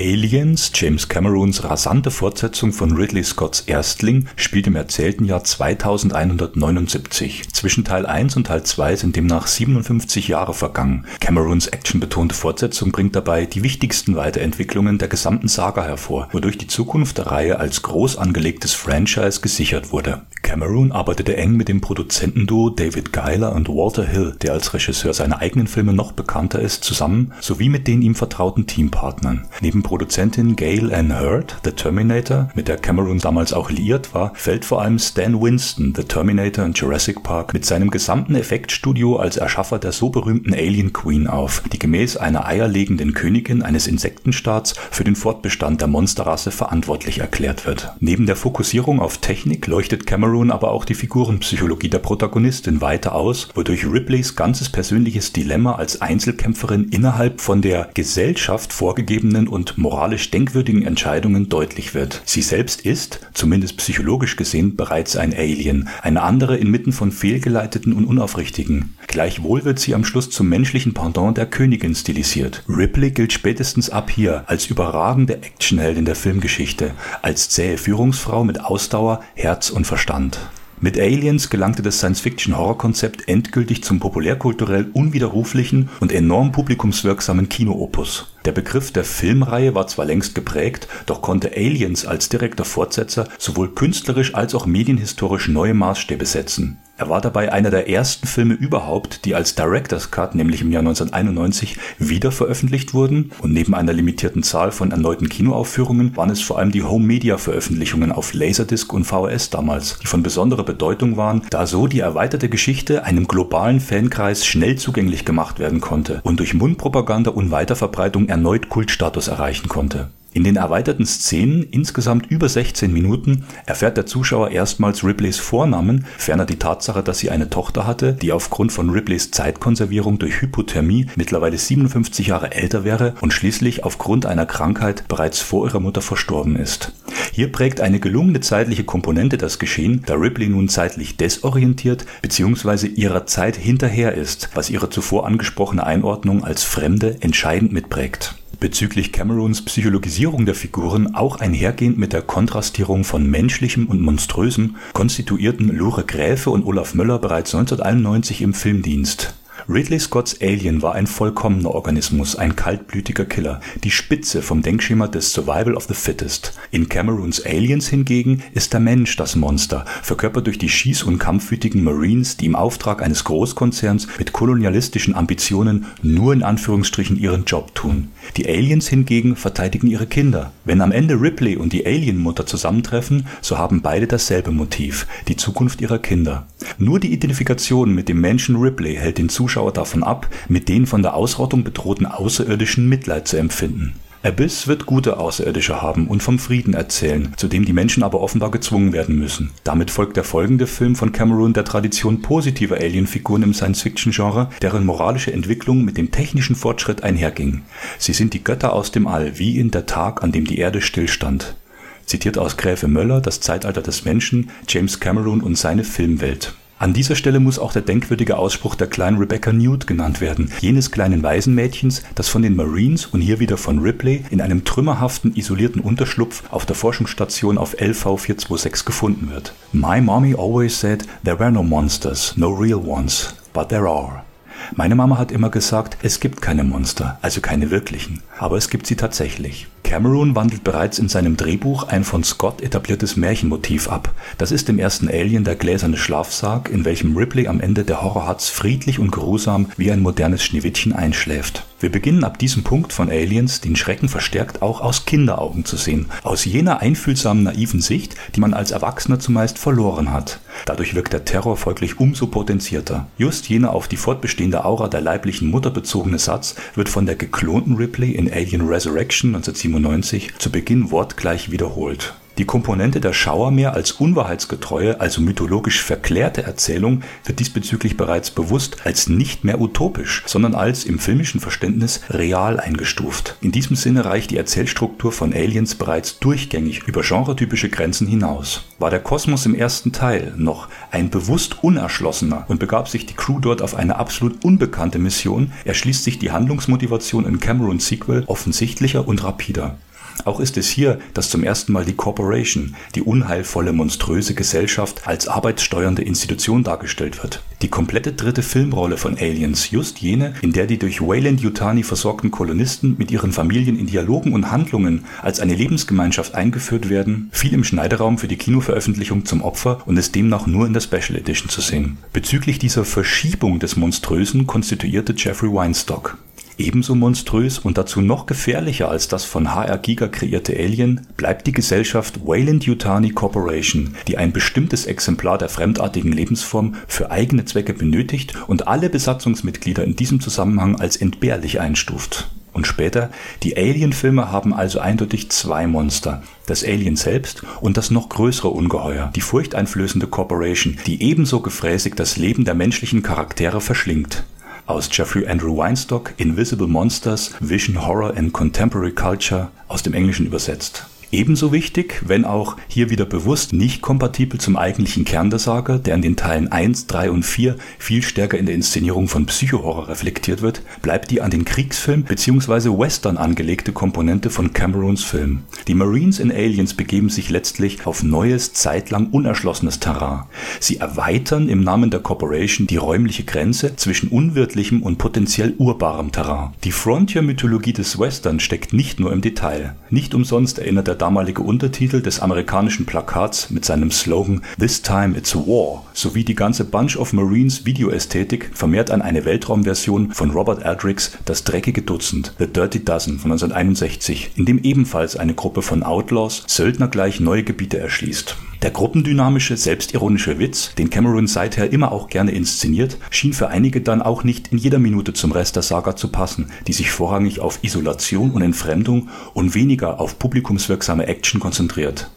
Aliens, James Camerons rasante Fortsetzung von Ridley Scotts Erstling, spielt im erzählten Jahr 2179. Zwischen Teil 1 und Teil 2 sind demnach 57 Jahre vergangen. Camerons actionbetonte Fortsetzung bringt dabei die wichtigsten Weiterentwicklungen der gesamten Saga hervor, wodurch die Zukunft der Reihe als groß angelegtes Franchise gesichert wurde. Cameron arbeitete eng mit dem Produzentenduo David Geiler und Walter Hill, der als Regisseur seiner eigenen Filme noch bekannter ist, zusammen, sowie mit den ihm vertrauten Teampartnern. Neben Produzentin Gail Ann Hurd, The Terminator, mit der Cameron damals auch liiert war, fällt vor allem Stan Winston, The Terminator und Jurassic Park, mit seinem gesamten Effektstudio als Erschaffer der so berühmten Alien Queen auf, die gemäß einer eierlegenden Königin eines Insektenstaats für den Fortbestand der Monsterrasse verantwortlich erklärt wird. Neben der Fokussierung auf Technik leuchtet Cameron aber auch die Figurenpsychologie der Protagonistin weiter aus, wodurch Ripleys ganzes persönliches Dilemma als Einzelkämpferin innerhalb von der Gesellschaft vorgegebenen und moralisch denkwürdigen Entscheidungen deutlich wird. Sie selbst ist, zumindest psychologisch gesehen, bereits ein Alien, eine andere inmitten von fehlgeleiteten und unaufrichtigen. Gleichwohl wird sie am Schluss zum menschlichen Pendant der Königin stilisiert. Ripley gilt spätestens ab hier als überragende Actionheldin der Filmgeschichte, als zähe Führungsfrau mit Ausdauer, Herz und Verstand. Mit Aliens gelangte das Science-Fiction-Horror-Konzept endgültig zum populärkulturell unwiderruflichen und enorm publikumswirksamen Kinoopus. Der Begriff der Filmreihe war zwar längst geprägt, doch konnte Aliens als direkter Fortsetzer sowohl künstlerisch als auch medienhistorisch neue Maßstäbe setzen. Er war dabei einer der ersten Filme überhaupt, die als Director's Cut, nämlich im Jahr 1991, wiederveröffentlicht wurden und neben einer limitierten Zahl von erneuten Kinoaufführungen waren es vor allem die Home-Media-Veröffentlichungen auf Laserdisc und VHS damals, die von besonderer Bedeutung waren, da so die erweiterte Geschichte einem globalen Fankreis schnell zugänglich gemacht werden konnte und durch Mundpropaganda und Weiterverbreitung erneut Kultstatus erreichen konnte. In den erweiterten Szenen, insgesamt über 16 Minuten, erfährt der Zuschauer erstmals Ripleys Vornamen, ferner die Tatsache, dass sie eine Tochter hatte, die aufgrund von Ripleys Zeitkonservierung durch Hypothermie mittlerweile 57 Jahre älter wäre und schließlich aufgrund einer Krankheit bereits vor ihrer Mutter verstorben ist. Hier prägt eine gelungene zeitliche Komponente das Geschehen, da Ripley nun zeitlich desorientiert bzw. ihrer Zeit hinterher ist, was ihre zuvor angesprochene Einordnung als Fremde entscheidend mitprägt bezüglich Camerons Psychologisierung der Figuren auch einhergehend mit der Kontrastierung von Menschlichem und Monströsem, konstituierten Lore Gräfe und Olaf Möller bereits 1991 im Filmdienst Ridley Scotts Alien war ein vollkommener Organismus, ein kaltblütiger Killer, die Spitze vom Denkschema des Survival of the Fittest. In Camerons Aliens hingegen ist der Mensch das Monster, verkörpert durch die schieß- und kampfwütigen Marines, die im Auftrag eines Großkonzerns mit kolonialistischen Ambitionen nur in Anführungsstrichen ihren Job tun. Die Aliens hingegen verteidigen ihre Kinder. Wenn am Ende Ripley und die Alienmutter zusammentreffen, so haben beide dasselbe Motiv, die Zukunft ihrer Kinder. Nur die Identifikation mit dem Menschen Ripley hält den Zuschauer Zuschauer davon ab, mit den von der Ausrottung bedrohten Außerirdischen Mitleid zu empfinden. Abyss wird gute Außerirdische haben und vom Frieden erzählen, zu dem die Menschen aber offenbar gezwungen werden müssen. Damit folgt der folgende Film von Cameron der Tradition positiver Alienfiguren im Science-Fiction-Genre, deren moralische Entwicklung mit dem technischen Fortschritt einherging. Sie sind die Götter aus dem All, wie in der Tag, an dem die Erde stillstand. Zitiert aus Gräfe Möller, Das Zeitalter des Menschen, James Cameron und seine Filmwelt. An dieser Stelle muss auch der denkwürdige Ausspruch der kleinen Rebecca Newt genannt werden, jenes kleinen Waisenmädchens, das von den Marines und hier wieder von Ripley in einem trümmerhaften, isolierten Unterschlupf auf der Forschungsstation auf LV 426 gefunden wird. My mommy always said there were no monsters, no real ones, but there are. Meine Mama hat immer gesagt, es gibt keine Monster, also keine wirklichen, aber es gibt sie tatsächlich. Cameron wandelt bereits in seinem Drehbuch ein von Scott etabliertes Märchenmotiv ab. Das ist im ersten Alien der gläserne Schlafsarg, in welchem Ripley am Ende der Horrorhatz friedlich und geruhsam wie ein modernes Schneewittchen einschläft. Wir beginnen ab diesem Punkt von Aliens den Schrecken verstärkt auch aus Kinderaugen zu sehen, aus jener einfühlsamen naiven Sicht, die man als Erwachsener zumeist verloren hat. Dadurch wirkt der Terror folglich umso potenzierter. Just jener auf die fortbestehende Aura der leiblichen Mutter bezogene Satz wird von der geklonten Ripley in Alien Resurrection 1997 zu Beginn wortgleich wiederholt Die Komponente der Schauermeer als unwahrheitsgetreue, also mythologisch verklärte Erzählung wird diesbezüglich bereits bewusst als nicht mehr utopisch, sondern als im filmischen Verständnis real eingestuft. In diesem Sinne reicht die Erzählstruktur von Aliens bereits durchgängig über genretypische Grenzen hinaus. War der Kosmos im ersten Teil noch ein bewusst unerschlossener und begab sich die Crew dort auf eine absolut unbekannte Mission, erschließt sich die Handlungsmotivation in Camerons Sequel offensichtlicher und rapider. Auch ist es hier, dass zum ersten Mal die Corporation, die unheilvolle, monströse Gesellschaft, als arbeitssteuernde Institution dargestellt wird. Die komplette dritte Filmrolle von Aliens, just jene, in der die durch Wayland Yutani versorgten Kolonisten mit ihren Familien in Dialogen und Handlungen als eine Lebensgemeinschaft eingeführt werden, fiel im Schneideraum für die Kinoveröffentlichung zum Opfer und ist demnach nur in der Special Edition zu sehen. Bezüglich dieser Verschiebung des Monströsen konstituierte Jeffrey Weinstock Ebenso monströs und dazu noch gefährlicher als das von HR Giga kreierte Alien bleibt die Gesellschaft Wayland-Yutani Corporation, die ein bestimmtes Exemplar der fremdartigen Lebensform für eigene Zwecke benötigt und alle Besatzungsmitglieder in diesem Zusammenhang als entbehrlich einstuft. Und später, die Alien-Filme haben also eindeutig zwei Monster, das Alien selbst und das noch größere Ungeheuer, die furchteinflößende Corporation, die ebenso gefräßig das Leben der menschlichen Charaktere verschlingt aus Jeffrey Andrew Weinstock Invisible Monsters, Vision Horror and Contemporary Culture aus dem Englischen übersetzt Ebenso wichtig, wenn auch hier wieder bewusst nicht kompatibel zum eigentlichen Kern der Saga, der in den Teilen 1, 3 und 4 viel stärker in der Inszenierung von Psychohorror reflektiert wird, bleibt die an den Kriegsfilm bzw. Western angelegte Komponente von Camerons Film. Die Marines in Aliens begeben sich letztlich auf neues, zeitlang unerschlossenes Terrain. Sie erweitern im Namen der Corporation die räumliche Grenze zwischen unwirtlichem und potenziell urbarem Terrain. Die Frontier-Mythologie des Western steckt nicht nur im Detail. Nicht umsonst erinnert der damalige Untertitel des amerikanischen Plakats mit seinem Slogan This Time It's a War sowie die ganze Bunch of Marines Videoästhetik vermehrt an eine Weltraumversion von Robert Aldrichs Das dreckige Dutzend The Dirty Dozen von 1961, in dem ebenfalls eine Gruppe von Outlaws Söldner gleich neue Gebiete erschließt. Der gruppendynamische, selbstironische Witz, den Cameron seither immer auch gerne inszeniert, schien für einige dann auch nicht in jeder Minute zum Rest der Saga zu passen, die sich vorrangig auf Isolation und Entfremdung und weniger auf publikumswirksame Action konzentriert.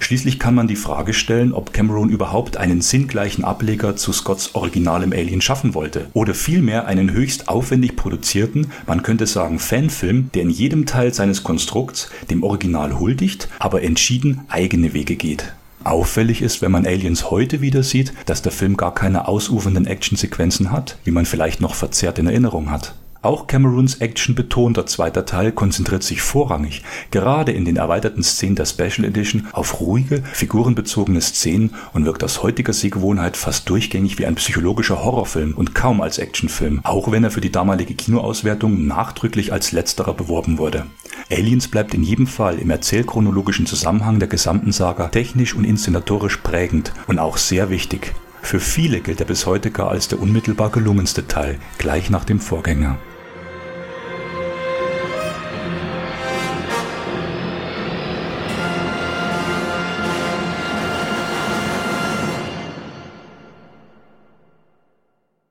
Schließlich kann man die Frage stellen, ob Cameron überhaupt einen sinngleichen Ableger zu Scotts originalem Alien schaffen wollte oder vielmehr einen höchst aufwendig produzierten, man könnte sagen Fanfilm, der in jedem Teil seines Konstrukts dem Original huldigt, aber entschieden eigene Wege geht. Auffällig ist, wenn man Aliens heute wieder sieht, dass der Film gar keine ausufernden Actionsequenzen hat, wie man vielleicht noch verzerrt in Erinnerung hat. Auch Camerons actionbetonter zweiter Teil konzentriert sich vorrangig, gerade in den erweiterten Szenen der Special Edition, auf ruhige, figurenbezogene Szenen und wirkt aus heutiger Sehgewohnheit fast durchgängig wie ein psychologischer Horrorfilm und kaum als Actionfilm, auch wenn er für die damalige Kinoauswertung nachdrücklich als letzterer beworben wurde. Aliens bleibt in jedem Fall im erzählchronologischen Zusammenhang der gesamten Saga technisch und inszenatorisch prägend und auch sehr wichtig. Für viele gilt er bis heute gar als der unmittelbar gelungenste Teil, gleich nach dem Vorgänger.